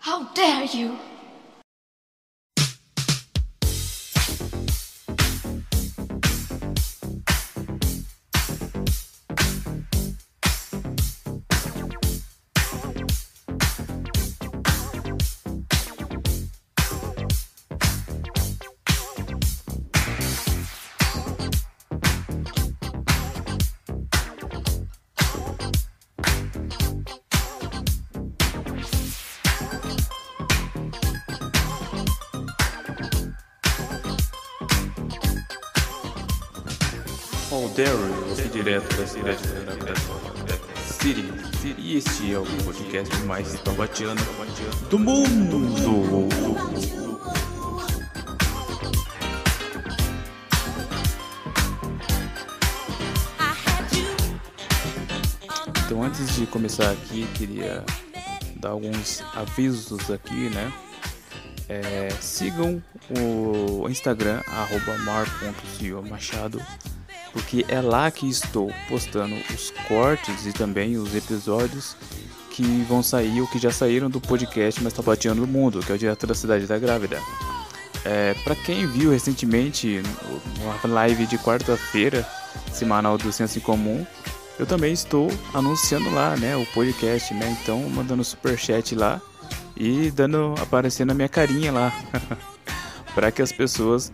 How dare you! Paul Derry, você direto da cidade da City. E este é o podcast mais tabatiano do mundo. Então antes de começar aqui, queria dar alguns avisos aqui, né? É, sigam o Instagram, arroba mar.silvamachado, porque é lá que estou postando os cortes e também os episódios que vão sair ou que já saíram do podcast Mais Tabateando do Mundo, que é o Direto da Cidade da Grávida. É, para quem viu recentemente uma live de quarta-feira, semanal do Senso em Comum, eu também estou anunciando lá, né, o podcast, né? Então, mandando super chat lá e dando aparecendo a minha carinha lá, para que as pessoas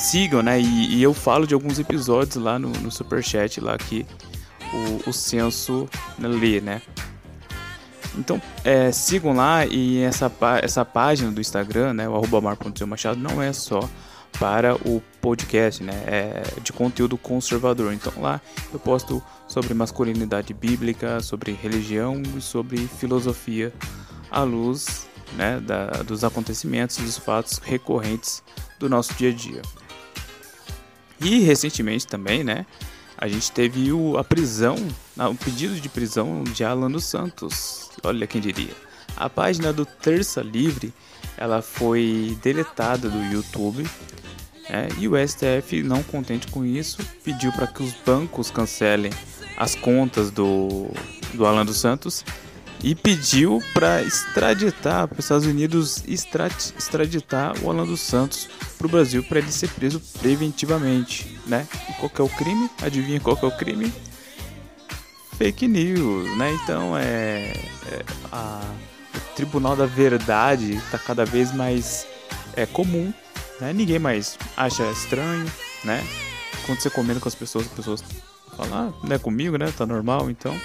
sigam, né? E, e, eu falo de alguns episódios lá no, no super chat lá que o, o censo lê, né? Então, é, sigam lá e essa, essa página do Instagram, né, o arroba mar.machado, não é só para o podcast, né, é de conteúdo conservador. Então lá eu posto sobre masculinidade bíblica, sobre religião e sobre filosofia à luz né, da, dos acontecimentos dos fatos recorrentes do nosso dia a dia. E recentemente também, né, a gente teve o, a prisão, o pedido de prisão de Alan dos Santos. Olha quem diria. A página do Terça Livre, ela foi deletada do YouTube. Né, e o STF, não contente com isso, pediu para que os bancos cancelem as contas do, do Alan dos Santos e pediu para extraditar, para os Estados Unidos extraditar o Alan dos Santos para o Brasil para ele ser preso preventivamente, né? E qual é o crime? Adivinha qual é o crime? Fake news, né? Então é, é a, o Tribunal da Verdade está cada vez mais é comum, né? Ninguém mais acha estranho, né? Quando você comendo com as pessoas, as pessoas falam, ah, não é comigo, né? Tá normal, então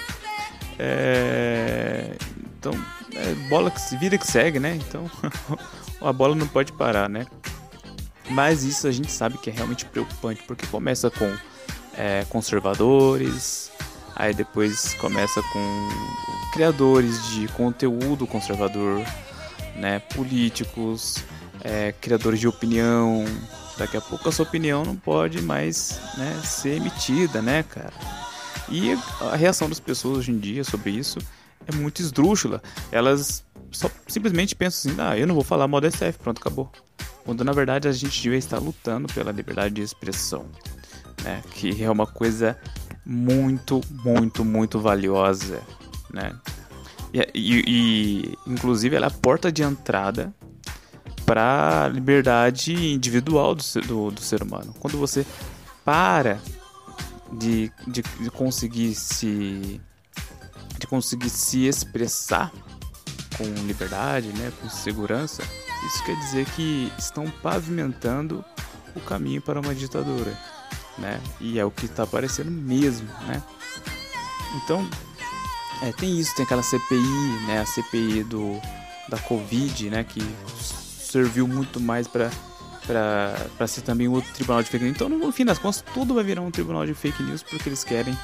é... Então, é bola que vida que segue, né? Então, a bola não pode parar, né? Mas isso a gente sabe que é realmente preocupante, porque começa com é, conservadores, aí depois começa com criadores de conteúdo conservador, né? Políticos, é, criadores de opinião. Daqui a pouco a sua opinião não pode mais né, ser emitida, né, cara? E a reação das pessoas hoje em dia sobre isso é muito esdrúxula. Elas só simplesmente pensam assim: ah, eu não vou falar mal SF, pronto, acabou. Quando na verdade a gente devia estar lutando pela liberdade de expressão, né? Que é uma coisa muito, muito, muito valiosa, né? E, e, e inclusive ela é a porta de entrada para a liberdade individual do, do, do ser humano. Quando você para de, de, de conseguir se de conseguir se expressar com liberdade, né, com segurança, isso quer dizer que estão pavimentando o caminho para uma ditadura, né? E é o que está aparecendo mesmo, né? Então, é, tem isso, tem aquela CPI, né, a CPI do da Covid, né, que serviu muito mais para para ser também outro tribunal de fake news. Então, no fim das contas, tudo vai virar um tribunal de fake news porque eles querem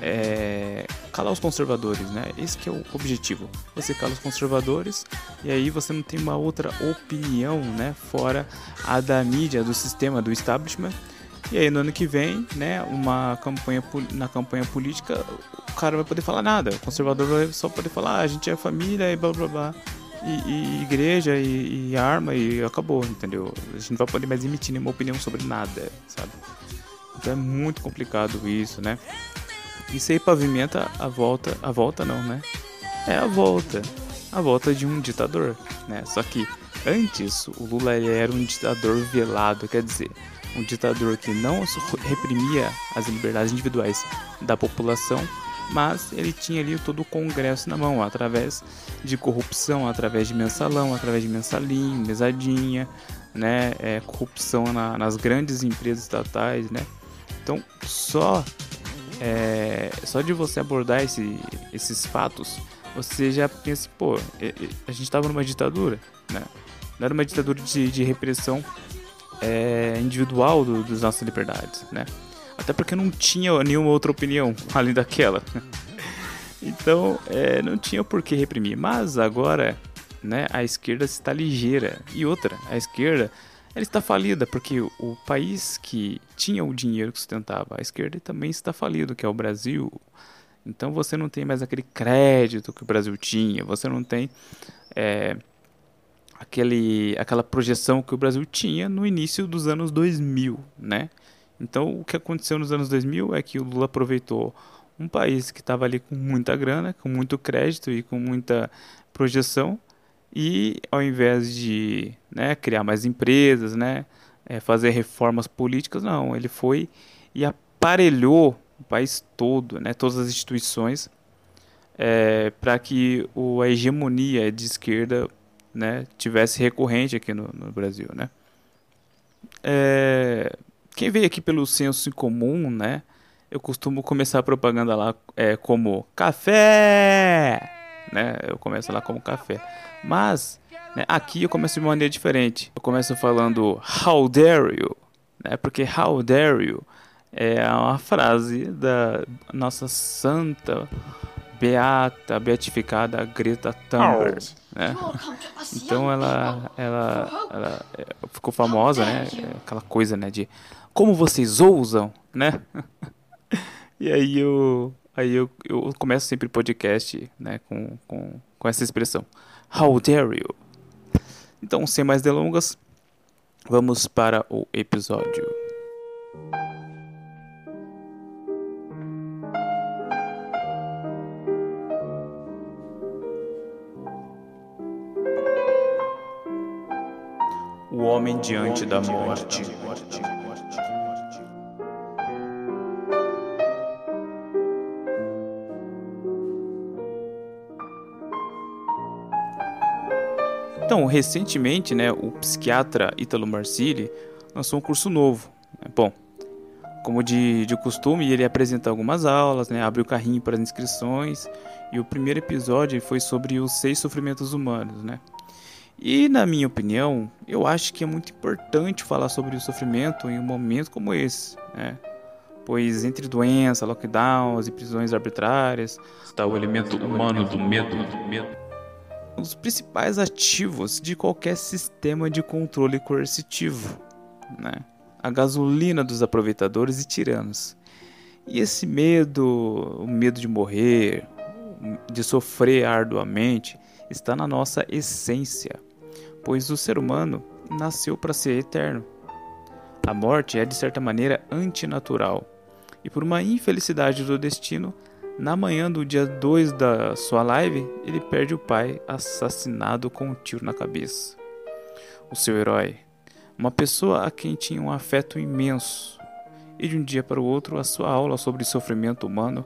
é, calar os conservadores, né? Esse que é o objetivo. Você cala os conservadores e aí você não tem uma outra opinião, né? Fora a da mídia, do sistema, do establishment. E aí no ano que vem, né? Uma campanha na campanha política, o cara vai poder falar nada. O conservador vai só poder falar, ah, a gente é família e blá blá blá e, e igreja e, e, arma e acabou, entendeu? A gente não vai poder mais emitir nenhuma opinião sobre nada, sabe? Então é muito complicado isso, né? Isso aí pavimenta a volta, a volta não, né? É a volta a volta de um ditador, né? Só que antes o Lula era um ditador velado, quer dizer, um ditador que não reprimia as liberdades individuais da população, mas ele tinha ali todo o Congresso na mão, através de corrupção, através de mensalão, através de mensalinho, mesadinha, né, é, corrupção na, nas grandes empresas estatais, né. Então, só é, só de você abordar esse, esses fatos, você já pensa, pô, a gente estava numa ditadura, né? Não era uma ditadura de, de repressão é, individual do, das nossas liberdades, né? Até porque não tinha nenhuma outra opinião além daquela. então, é, não tinha por que reprimir. Mas agora, né, a esquerda está ligeira. E outra, a esquerda ela está falida porque o país que tinha o dinheiro que sustentava a esquerda também está falido, que é o Brasil. Então você não tem mais aquele crédito que o Brasil tinha, você não tem é, aquele, aquela projeção que o Brasil tinha no início dos anos 2000, né? Então, o que aconteceu nos anos 2000 é que o Lula aproveitou um país que estava ali com muita grana, com muito crédito e com muita projeção, e ao invés de né, criar mais empresas, né, é, fazer reformas políticas, não, ele foi e aparelhou o país todo, né, todas as instituições, é, para que o, a hegemonia de esquerda né, tivesse recorrente aqui no, no Brasil, né. É, quem veio aqui pelo senso comum, né, eu costumo começar a propaganda lá é, como café, né, eu começo lá como café, mas né, aqui eu começo de uma maneira diferente, eu começo falando how dare you, né, porque how dare you é uma frase da nossa santa beata, beatificada Greta Thunberg, né? Então ela, ela, ela é, ficou famosa, né? Aquela coisa, né? De como vocês ousam, né? e aí eu, aí eu, eu começo sempre podcast, né? Com, com, com essa expressão, How dare you? Então, sem mais delongas, vamos para o episódio. O homem diante da morte. Então, recentemente, né, o psiquiatra Ítalo Marcilli lançou um curso novo. Né? Bom, como de, de costume, ele apresenta algumas aulas, né, abre o carrinho para as inscrições, e o primeiro episódio foi sobre os seis sofrimentos humanos, né? E na minha opinião, eu acho que é muito importante falar sobre o sofrimento em um momento como esse, né? Pois entre doença, lockdowns e prisões arbitrárias, está o elemento humano do medo, do medo. Os principais ativos de qualquer sistema de controle coercitivo, né? A gasolina dos aproveitadores e tiranos. E esse medo, o medo de morrer, de sofrer arduamente, está na nossa essência pois o ser humano nasceu para ser eterno. A morte é, de certa maneira, antinatural, e por uma infelicidade do destino, na manhã do dia 2 da sua live, ele perde o pai assassinado com um tiro na cabeça. O seu herói, uma pessoa a quem tinha um afeto imenso, e de um dia para o outro, a sua aula sobre sofrimento humano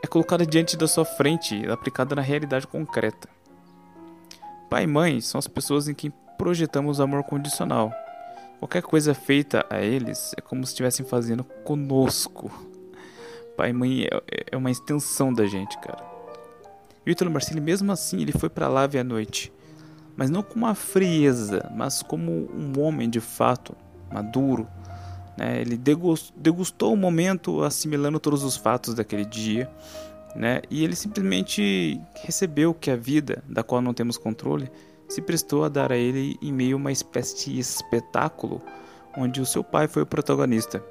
é colocada diante da sua frente e aplicada na realidade concreta. Pai e mãe são as pessoas em quem projetamos amor condicional. Qualquer coisa feita a eles é como se estivessem fazendo conosco. Pai e mãe é, é uma extensão da gente, cara. E o mesmo assim, ele foi para lá ver a noite. Mas não com uma frieza, mas como um homem de fato, maduro. Né? Ele degustou o momento assimilando todos os fatos daquele dia né? E ele simplesmente recebeu que a vida, da qual não temos controle, se prestou a dar a ele em meio a uma espécie de espetáculo onde o seu pai foi o protagonista.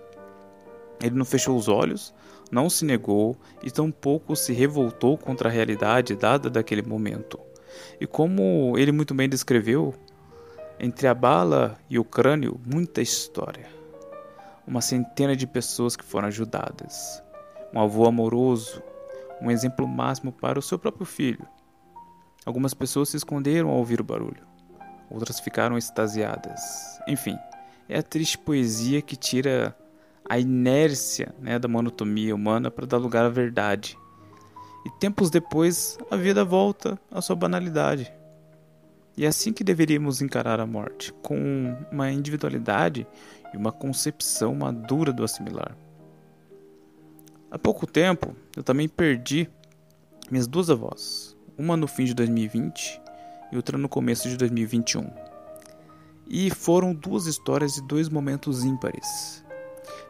Ele não fechou os olhos, não se negou e tampouco se revoltou contra a realidade dada daquele momento. E como ele muito bem descreveu, entre a bala e o crânio, muita história. Uma centena de pessoas que foram ajudadas. Um avô amoroso, um exemplo máximo para o seu próprio filho. Algumas pessoas se esconderam ao ouvir o barulho, outras ficaram extasiadas. Enfim, é a triste poesia que tira a inércia né, da monotonia humana para dar lugar à verdade. E tempos depois, a vida volta à sua banalidade. E é assim que deveríamos encarar a morte, com uma individualidade e uma concepção madura do assimilar. Há pouco tempo, eu também perdi minhas duas avós, uma no fim de 2020 e outra no começo de 2021. E foram duas histórias e dois momentos ímpares.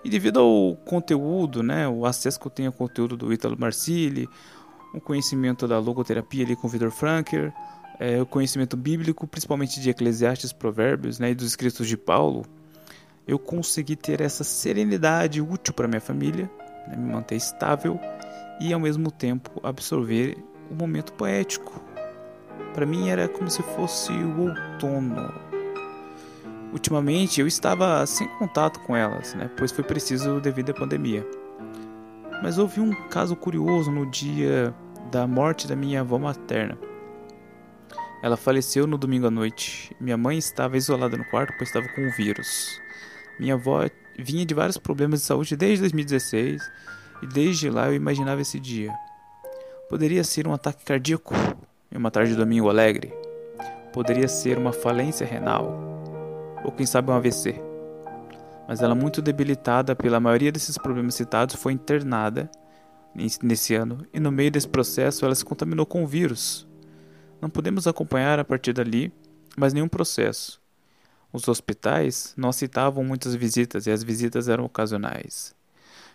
E devido ao conteúdo, né, o acesso que eu tenho ao conteúdo do Ítalo Marcilli, o conhecimento da logoterapia ali com o Victor Franker, é, o conhecimento bíblico, principalmente de Eclesiastes, Provérbios né, e dos escritos de Paulo, eu consegui ter essa serenidade útil para minha família, né, me manter estável e ao mesmo tempo absorver o momento poético. Para mim era como se fosse o outono. Ultimamente eu estava sem contato com elas, né, pois foi preciso devido à pandemia. Mas houve um caso curioso no dia da morte da minha avó materna. Ela faleceu no domingo à noite. Minha mãe estava isolada no quarto pois estava com o vírus. Minha avó vinha de vários problemas de saúde desde 2016 e desde lá eu imaginava esse dia. Poderia ser um ataque cardíaco em uma tarde de domingo alegre. Poderia ser uma falência renal. Ou quem sabe um AVC. Mas ela, muito debilitada pela maioria desses problemas citados, foi internada nesse ano e no meio desse processo ela se contaminou com o vírus. Não podemos acompanhar a partir dali mais nenhum processo. Os hospitais não aceitavam muitas visitas e as visitas eram ocasionais.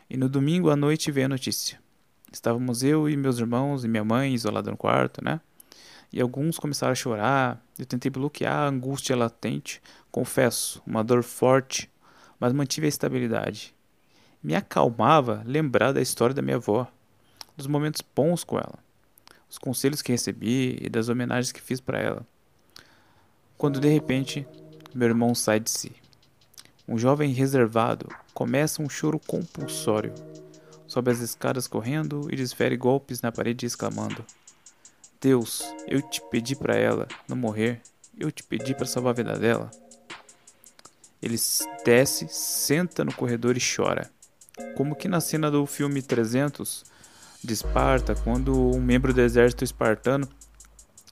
E no domingo à noite veio a notícia. Estávamos eu e meus irmãos e minha mãe isolados no quarto, né? E alguns começaram a chorar. Eu tentei bloquear a angústia latente, confesso, uma dor forte, mas mantive a estabilidade. Me acalmava lembrar da história da minha avó, dos momentos bons com ela, os conselhos que recebi e das homenagens que fiz para ela. Quando de repente meu irmão sai de si. Um jovem reservado começa um choro compulsório. Sobe as escadas correndo e desfere golpes na parede exclamando: Deus, eu te pedi para ela não morrer. Eu te pedi para salvar a vida dela. Ele desce, senta no corredor e chora. Como que na cena do filme 300 de Esparta, quando um membro do exército espartano,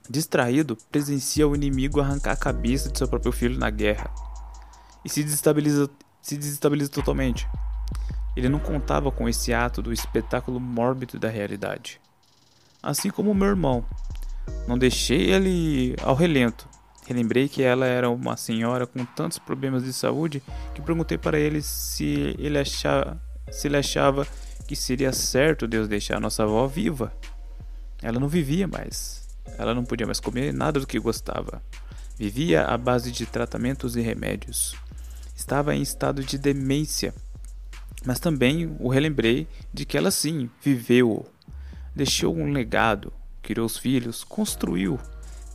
distraído, presencia o inimigo arrancar a cabeça de seu próprio filho na guerra e se desestabiliza, se desestabiliza totalmente. Ele não contava com esse ato do espetáculo mórbido da realidade. Assim como meu irmão. Não deixei ele ao relento. Relembrei que ela era uma senhora com tantos problemas de saúde que perguntei para ele se ele achava, se ele achava que seria certo Deus deixar nossa avó viva. Ela não vivia mais. Ela não podia mais comer nada do que gostava. Vivia à base de tratamentos e remédios. Estava em estado de demência. Mas também o relembrei de que ela sim viveu. Deixou um legado, criou os filhos, construiu,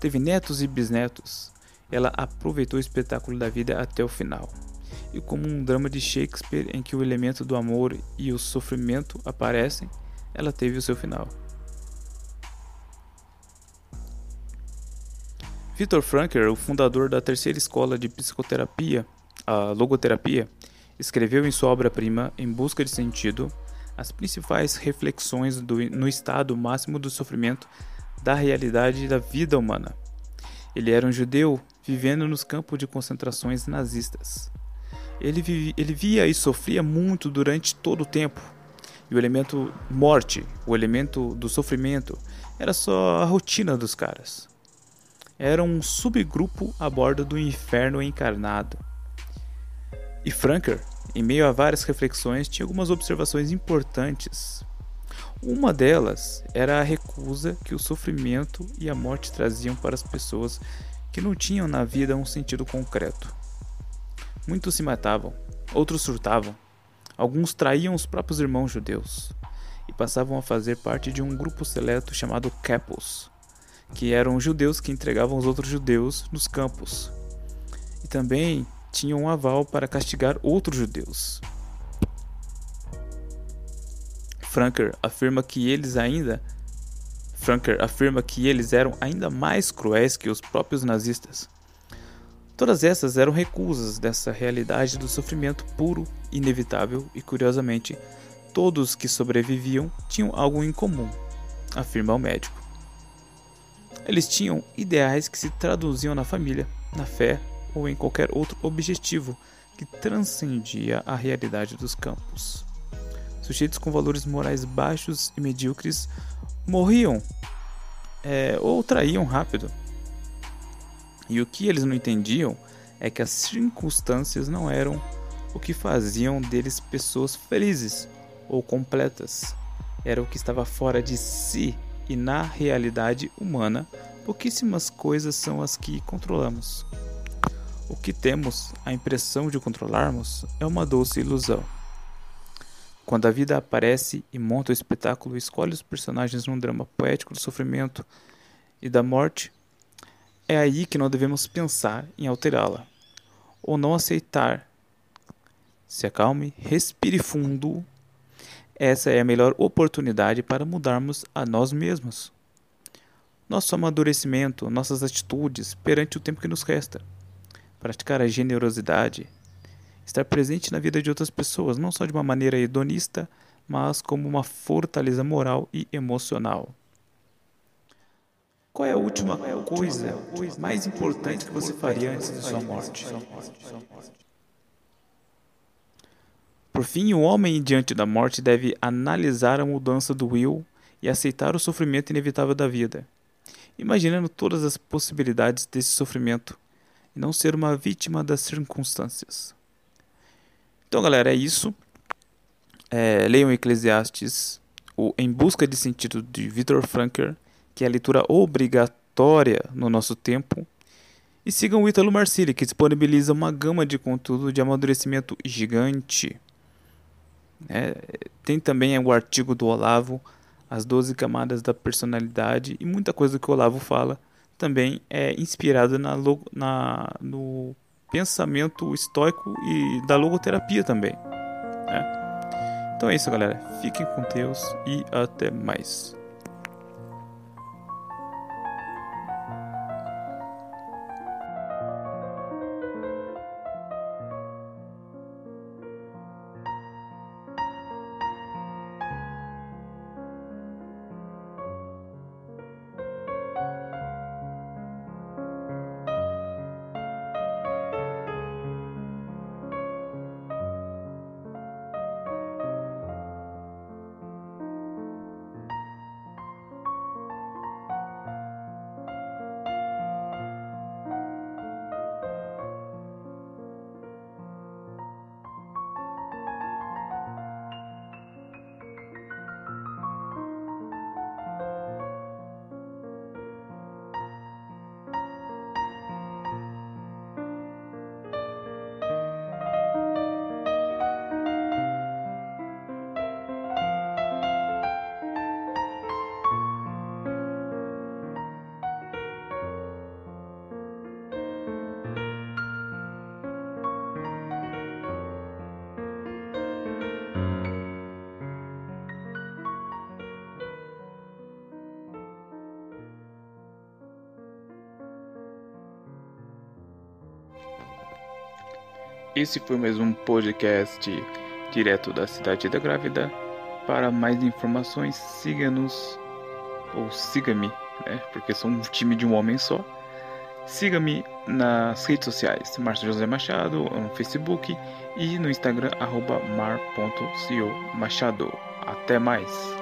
teve netos e bisnetos. Ela aproveitou o espetáculo da vida até o final e como um drama de Shakespeare em que o elemento do amor e o sofrimento aparecem, ela teve o seu final. Victor Franker, o fundador da terceira escola de psicoterapia, a logoterapia, escreveu em sua obra-prima Em Busca de Sentido as principais reflexões do, no estado máximo do sofrimento da realidade da vida humana. Ele era um judeu vivendo nos campos de concentrações nazistas. Ele, ele via e sofria muito durante todo o tempo. E o elemento morte, o elemento do sofrimento, era só a rotina dos caras. Era um subgrupo a bordo do inferno encarnado. E Franker, em meio a várias reflexões, tinha algumas observações importantes. Uma delas era a recusa que o sofrimento e a morte traziam para as pessoas que não tinham na vida um sentido concreto. Muitos se matavam, outros surtavam, alguns traíam os próprios irmãos judeus e passavam a fazer parte de um grupo seleto chamado Capos, que eram judeus que entregavam os outros judeus nos campos. E também tinham um aval para castigar outros judeus. Franker afirma que eles ainda Franker afirma que eles eram ainda mais cruéis que os próprios nazistas. Todas essas eram recusas dessa realidade do sofrimento puro, inevitável e, curiosamente, todos que sobreviviam tinham algo em comum, afirma o médico. Eles tinham ideais que se traduziam na família, na fé ou em qualquer outro objetivo que transcendia a realidade dos campos. Sujeitos com valores morais baixos e medíocres morriam é, ou traíam rápido. E o que eles não entendiam é que as circunstâncias não eram o que faziam deles pessoas felizes ou completas. Era o que estava fora de si e na realidade humana, pouquíssimas coisas são as que controlamos. O que temos a impressão de controlarmos é uma doce ilusão. Quando a vida aparece e monta o espetáculo, escolhe os personagens num drama poético do sofrimento e da morte, é aí que não devemos pensar em alterá-la ou não aceitar. Se acalme, respire fundo. Essa é a melhor oportunidade para mudarmos a nós mesmos. Nosso amadurecimento, nossas atitudes perante o tempo que nos resta. Praticar a generosidade, estar presente na vida de outras pessoas, não só de uma maneira hedonista, mas como uma fortaleza moral e emocional. Qual é a última coisa mais importante que você faria antes de sua morte? Por fim, o homem diante da morte deve analisar a mudança do will e aceitar o sofrimento inevitável da vida, imaginando todas as possibilidades desse sofrimento e não ser uma vítima das circunstâncias. Então, galera, é isso. É, leiam Eclesiastes, o Em Busca de Sentido de Viktor Frankl, que é a leitura obrigatória no nosso tempo. E sigam o Ítalo Marcilli, que disponibiliza uma gama de conteúdo de amadurecimento gigante. É, tem também o artigo do Olavo, As 12 Camadas da Personalidade, e muita coisa que o Olavo fala também é inspirada na, na, no pensamento estoico e da logoterapia também. Né? Então é isso, galera. Fiquem com Deus e até mais. Esse foi mais um podcast direto da Cidade da Grávida. Para mais informações, siga-nos ou siga-me, né? Porque sou um time de um homem só. Siga-me nas redes sociais, Márcio José Machado, no Facebook e no Instagram, mar.co Machado. Até mais!